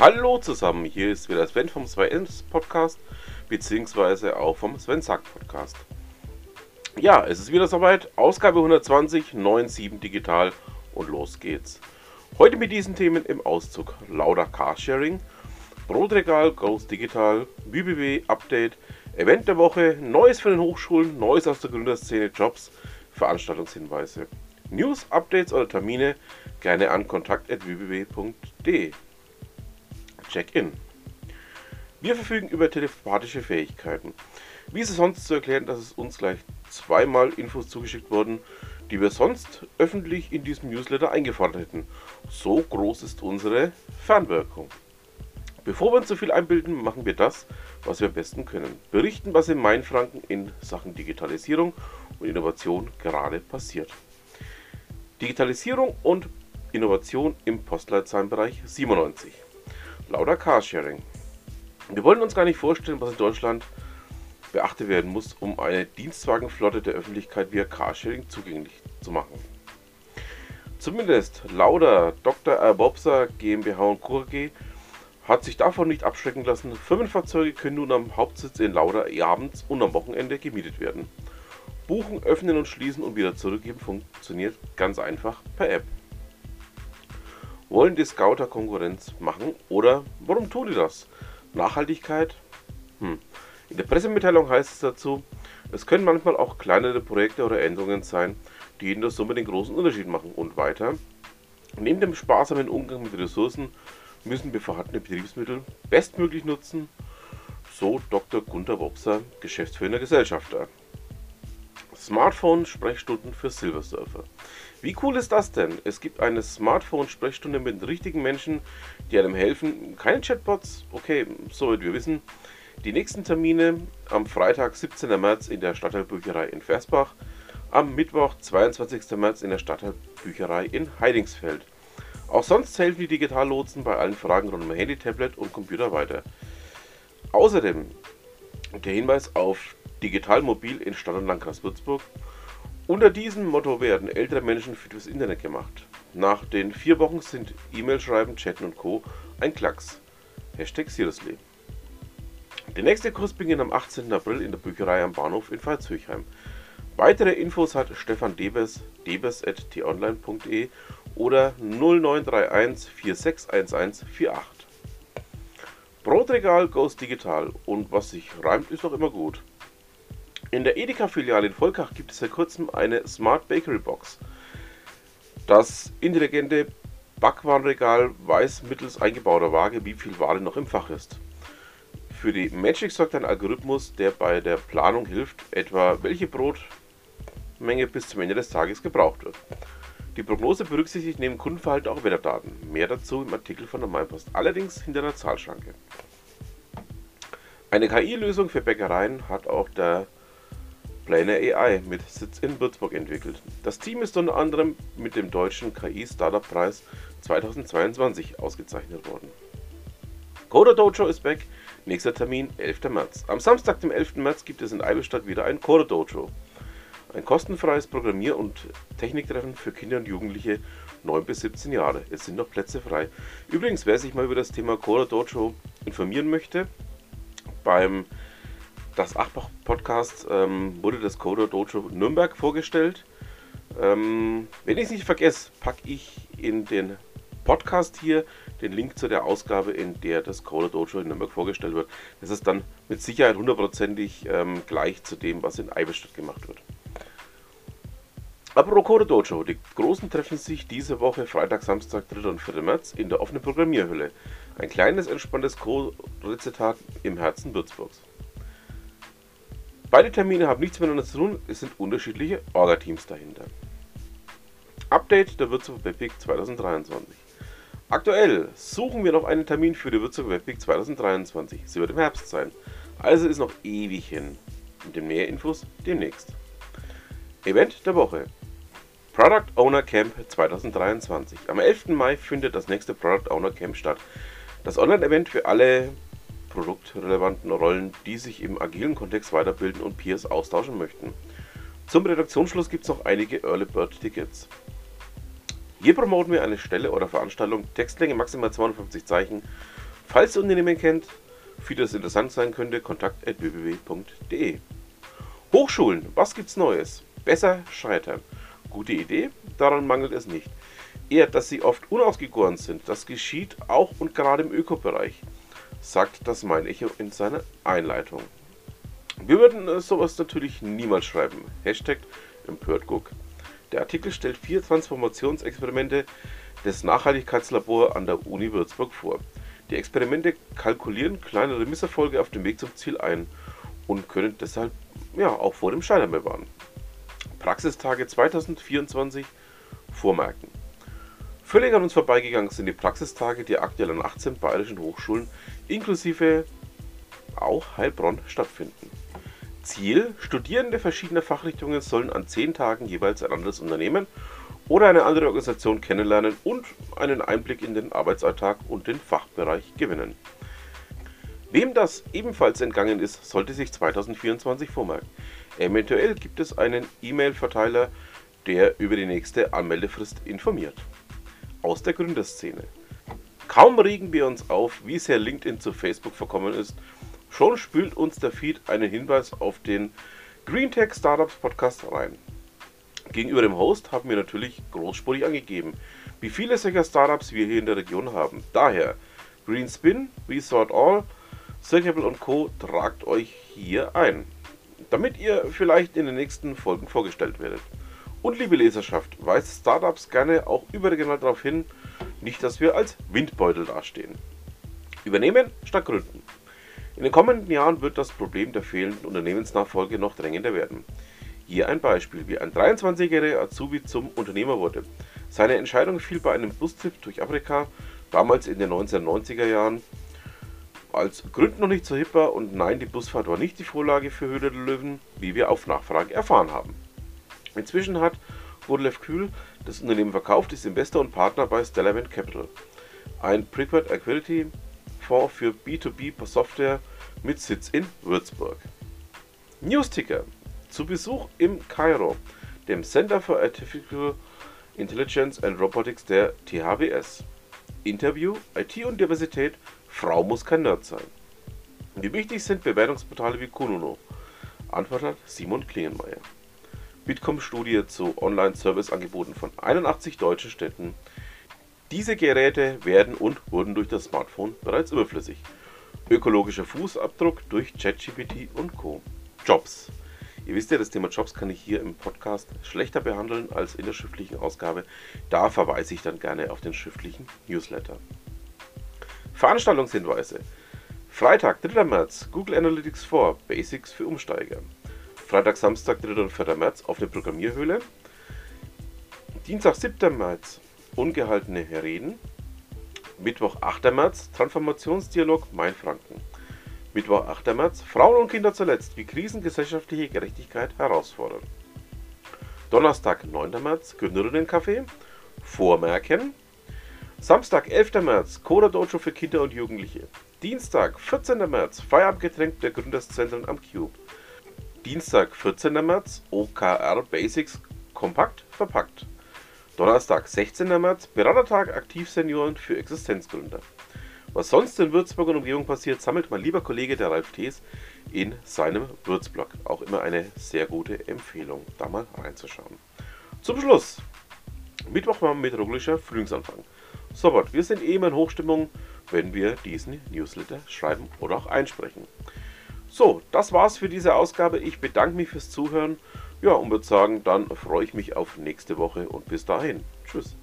Hallo zusammen, hier ist wieder Sven vom Sven Podcast, beziehungsweise auch vom Sven Sack Podcast. Ja, es ist wieder soweit, Ausgabe 120, 9.7 digital und los geht's. Heute mit diesen Themen im Auszug Lauda Carsharing, Brotregal, Ghost Digital, BBW Update, Event der Woche, Neues von den Hochschulen, Neues aus der Gründerszene, Jobs, Veranstaltungshinweise. News, Updates oder Termine gerne an kontakt.www.de. Check-in. Wir verfügen über telepathische Fähigkeiten. Wie ist es sonst zu erklären, dass es uns gleich zweimal Infos zugeschickt wurden, die wir sonst öffentlich in diesem Newsletter eingefordert hätten? So groß ist unsere Fernwirkung. Bevor wir uns zu viel einbilden, machen wir das, was wir am besten können. Berichten, was in Mainfranken in Sachen Digitalisierung und Innovation gerade passiert. Digitalisierung und Innovation im Postleitzahlenbereich 97. Lauter Carsharing. Wir wollen uns gar nicht vorstellen, was in Deutschland beachtet werden muss, um eine Dienstwagenflotte der Öffentlichkeit via Carsharing zugänglich zu machen. Zumindest Lauda Dr. Erbobser GmbH und Co. hat sich davon nicht abschrecken lassen. Firmenfahrzeuge können nun am Hauptsitz in Lauda abends und am Wochenende gemietet werden. Buchen, öffnen und schließen und wieder zurückgeben funktioniert ganz einfach per App. Wollen die Scouter Konkurrenz machen oder warum tun die das? Nachhaltigkeit? Hm. In der Pressemitteilung heißt es dazu, es können manchmal auch kleinere Projekte oder Änderungen sein, die in der Summe den großen Unterschied machen. Und weiter, neben dem sparsamen Umgang mit Ressourcen müssen wir vorhandene Betriebsmittel bestmöglich nutzen, so Dr. Gunther Wopser, geschäftsführender Gesellschafter. Smartphone-Sprechstunden für Silversurfer. Wie cool ist das denn? Es gibt eine Smartphone-Sprechstunde mit richtigen Menschen, die einem helfen. Keine Chatbots? Okay, soweit wir wissen. Die nächsten Termine am Freitag, 17. März in der Stadtteilbücherei in Versbach, am Mittwoch, 22. März in der Stadtteilbücherei in Heidingsfeld. Auch sonst helfen die Digitallotsen bei allen Fragen rund um Handy, Tablet und Computer weiter. Außerdem der Hinweis auf Digital Mobil in Stadt und Landkreis Würzburg. Unter diesem Motto werden ältere Menschen für das Internet gemacht. Nach den vier Wochen sind E-Mail schreiben, Chatten und Co. ein Klacks. Hashtag Seriously. Der nächste Kurs beginnt am 18. April in der Bücherei am Bahnhof in Pfalzhöchheim. Weitere Infos hat Stefan Debes, debes.tonline.de oder 0931 461148. Brotregal goes digital und was sich reimt, ist doch immer gut. In der Edeka-Filiale in Volkach gibt es seit kurzem eine Smart Bakery Box. Das intelligente Backwarenregal weiß mittels eingebauter Waage, wie viel Ware noch im Fach ist. Für die Magic sorgt ein Algorithmus, der bei der Planung hilft, etwa welche Brotmenge bis zum Ende des Tages gebraucht wird. Die Prognose berücksichtigt neben Kundenverhalten auch Wetterdaten. Mehr dazu im Artikel von der Mainpost, allerdings hinter der Zahlschranke. Eine KI-Lösung für Bäckereien hat auch der Planer AI mit Sitz in Würzburg entwickelt. Das Team ist unter anderem mit dem deutschen KI-Startup-Preis 2022 ausgezeichnet worden. Coder Dojo ist back, nächster Termin 11. März. Am Samstag, dem 11. März, gibt es in Eidelstadt wieder ein Coder Dojo. Ein kostenfreies Programmier- und Techniktreffen für Kinder und Jugendliche 9 bis 17 Jahre. Es sind noch Plätze frei. Übrigens, wer sich mal über das Thema Coder Dojo informieren möchte, beim das Achbach Podcast ähm, wurde das Coder Dojo Nürnberg vorgestellt. Ähm, wenn ich es nicht vergesse, packe ich in den Podcast hier den Link zu der Ausgabe, in der das Coder Dojo in Nürnberg vorgestellt wird. Das ist dann mit Sicherheit hundertprozentig ähm, gleich zu dem, was in Eiberstadt gemacht wird. Apropos Coder Dojo, die Großen treffen sich diese Woche Freitag, Samstag, 3. und 4. März in der offenen Programmierhülle. Ein kleines, entspanntes Code-Rezitat im Herzen Würzburgs. Beide Termine haben nichts miteinander zu tun, es sind unterschiedliche Orga-Teams dahinter. Update der Würzburg Webweek 2023. Aktuell suchen wir noch einen Termin für die Würzburg Webweek 2023. Sie wird im Herbst sein. Also ist noch ewig hin. Mit den mehr Infos demnächst. Event der Woche. Product Owner Camp 2023. Am 11. Mai findet das nächste Product Owner Camp statt. Das Online-Event für alle produktrelevanten Rollen, die sich im agilen Kontext weiterbilden und Peers austauschen möchten. Zum Redaktionsschluss gibt es noch einige Early Bird Tickets. Hier promoten wir eine Stelle oder Veranstaltung, Textlänge maximal 250 Zeichen, Falls ihr Unternehmen kennt, für das interessant sein könnte, kontakt.www.de. Hochschulen, was gibt's Neues? Besser scheitern. Gute Idee, daran mangelt es nicht. Eher, dass sie oft unausgegoren sind. Das geschieht auch und gerade im Ökobereich, sagt das Mein Echo in seiner Einleitung. Wir würden sowas natürlich niemals schreiben. Hashtag EmpörtGuck. Der Artikel stellt vier Transformationsexperimente des Nachhaltigkeitslabors an der Uni Würzburg vor. Die Experimente kalkulieren kleinere Misserfolge auf dem Weg zum Ziel ein und können deshalb ja, auch vor dem Scheitern bewahren. Praxistage 2024 vormerken. Völlig an uns vorbeigegangen sind die Praxistage, die aktuell an 18 bayerischen Hochschulen inklusive auch Heilbronn stattfinden. Ziel: Studierende verschiedener Fachrichtungen sollen an 10 Tagen jeweils ein anderes Unternehmen oder eine andere Organisation kennenlernen und einen Einblick in den Arbeitsalltag und den Fachbereich gewinnen. Wem das ebenfalls entgangen ist, sollte sich 2024 vormerken. Eventuell gibt es einen E-Mail-Verteiler, der über die nächste Anmeldefrist informiert. Aus der Gründerszene. Kaum regen wir uns auf, wie sehr LinkedIn zu Facebook verkommen ist, schon spült uns der Feed einen Hinweis auf den Green Tech Startups Podcast rein. Gegenüber dem Host haben wir natürlich großspurig angegeben, wie viele solcher Startups wir hier in der Region haben. Daher Greenspin, Resort All, Circable und Co. tragt euch hier ein, damit ihr vielleicht in den nächsten Folgen vorgestellt werdet. Und liebe Leserschaft, weist Startups gerne auch überregional darauf hin, nicht dass wir als Windbeutel dastehen. Übernehmen statt gründen. In den kommenden Jahren wird das Problem der fehlenden Unternehmensnachfolge noch drängender werden. Hier ein Beispiel, wie ein 23-jähriger Azubi zum Unternehmer wurde. Seine Entscheidung fiel bei einem Bustrip durch Afrika, damals in den 1990er Jahren. Als Gründen noch nicht so hipper und nein, die Busfahrt war nicht die Vorlage für Höhle der Löwen, wie wir auf Nachfrage erfahren haben. Inzwischen hat Godelev Kühl das Unternehmen verkauft, ist Investor und Partner bei Stellarwind Capital, ein Prepared Equity Fonds für B2B Software mit Sitz in Würzburg. Newsticker zu Besuch im Kairo, dem Center for Artificial Intelligence and Robotics der THWS. Interview, IT und Diversität, Frau muss kein Nerd sein. Wie wichtig sind Bewertungsportale wie Kununo? Antwort hat Simon Klingenmeier. Bitkom-Studie zu Online-Service-Angeboten von 81 deutschen Städten. Diese Geräte werden und wurden durch das Smartphone bereits überflüssig. Ökologischer Fußabdruck durch ChatGPT und Co. Jobs. Ihr wisst ja, das Thema Jobs kann ich hier im Podcast schlechter behandeln als in der schriftlichen Ausgabe. Da verweise ich dann gerne auf den schriftlichen Newsletter. Veranstaltungshinweise. Freitag, 3. März, Google Analytics 4, Basics für Umsteiger. Freitag, Samstag, 3. und 4. März auf der Programmierhöhle. Dienstag, 7. März, ungehaltene Reden. Mittwoch, 8. März, Transformationsdialog Mainfranken. Mittwoch, 8. März. Frauen und Kinder zuletzt, wie Krisen gesellschaftliche Gerechtigkeit herausfordern. Donnerstag, 9. März. Gründerinnen-Café. Vormerken. Samstag, 11. März. Coda Dojo für Kinder und Jugendliche. Dienstag, 14. März. Feierabendgetränk der Gründerszentren am Cube. Dienstag, 14. März. OKR Basics kompakt verpackt. Donnerstag, 16. März. Beratertag Aktivsenioren für Existenzgründer. Was sonst in Würzburg und Umgebung passiert, sammelt mein lieber Kollege der Ralf Thees in seinem Würzblog. Auch immer eine sehr gute Empfehlung, da mal reinzuschauen. Zum Schluss, Mittwoch war meteorologischer Frühlingsanfang. Sobot, wir sind eben in Hochstimmung, wenn wir diesen Newsletter schreiben oder auch einsprechen. So, das war's für diese Ausgabe. Ich bedanke mich fürs Zuhören. Ja, und würde sagen, dann freue ich mich auf nächste Woche und bis dahin. Tschüss.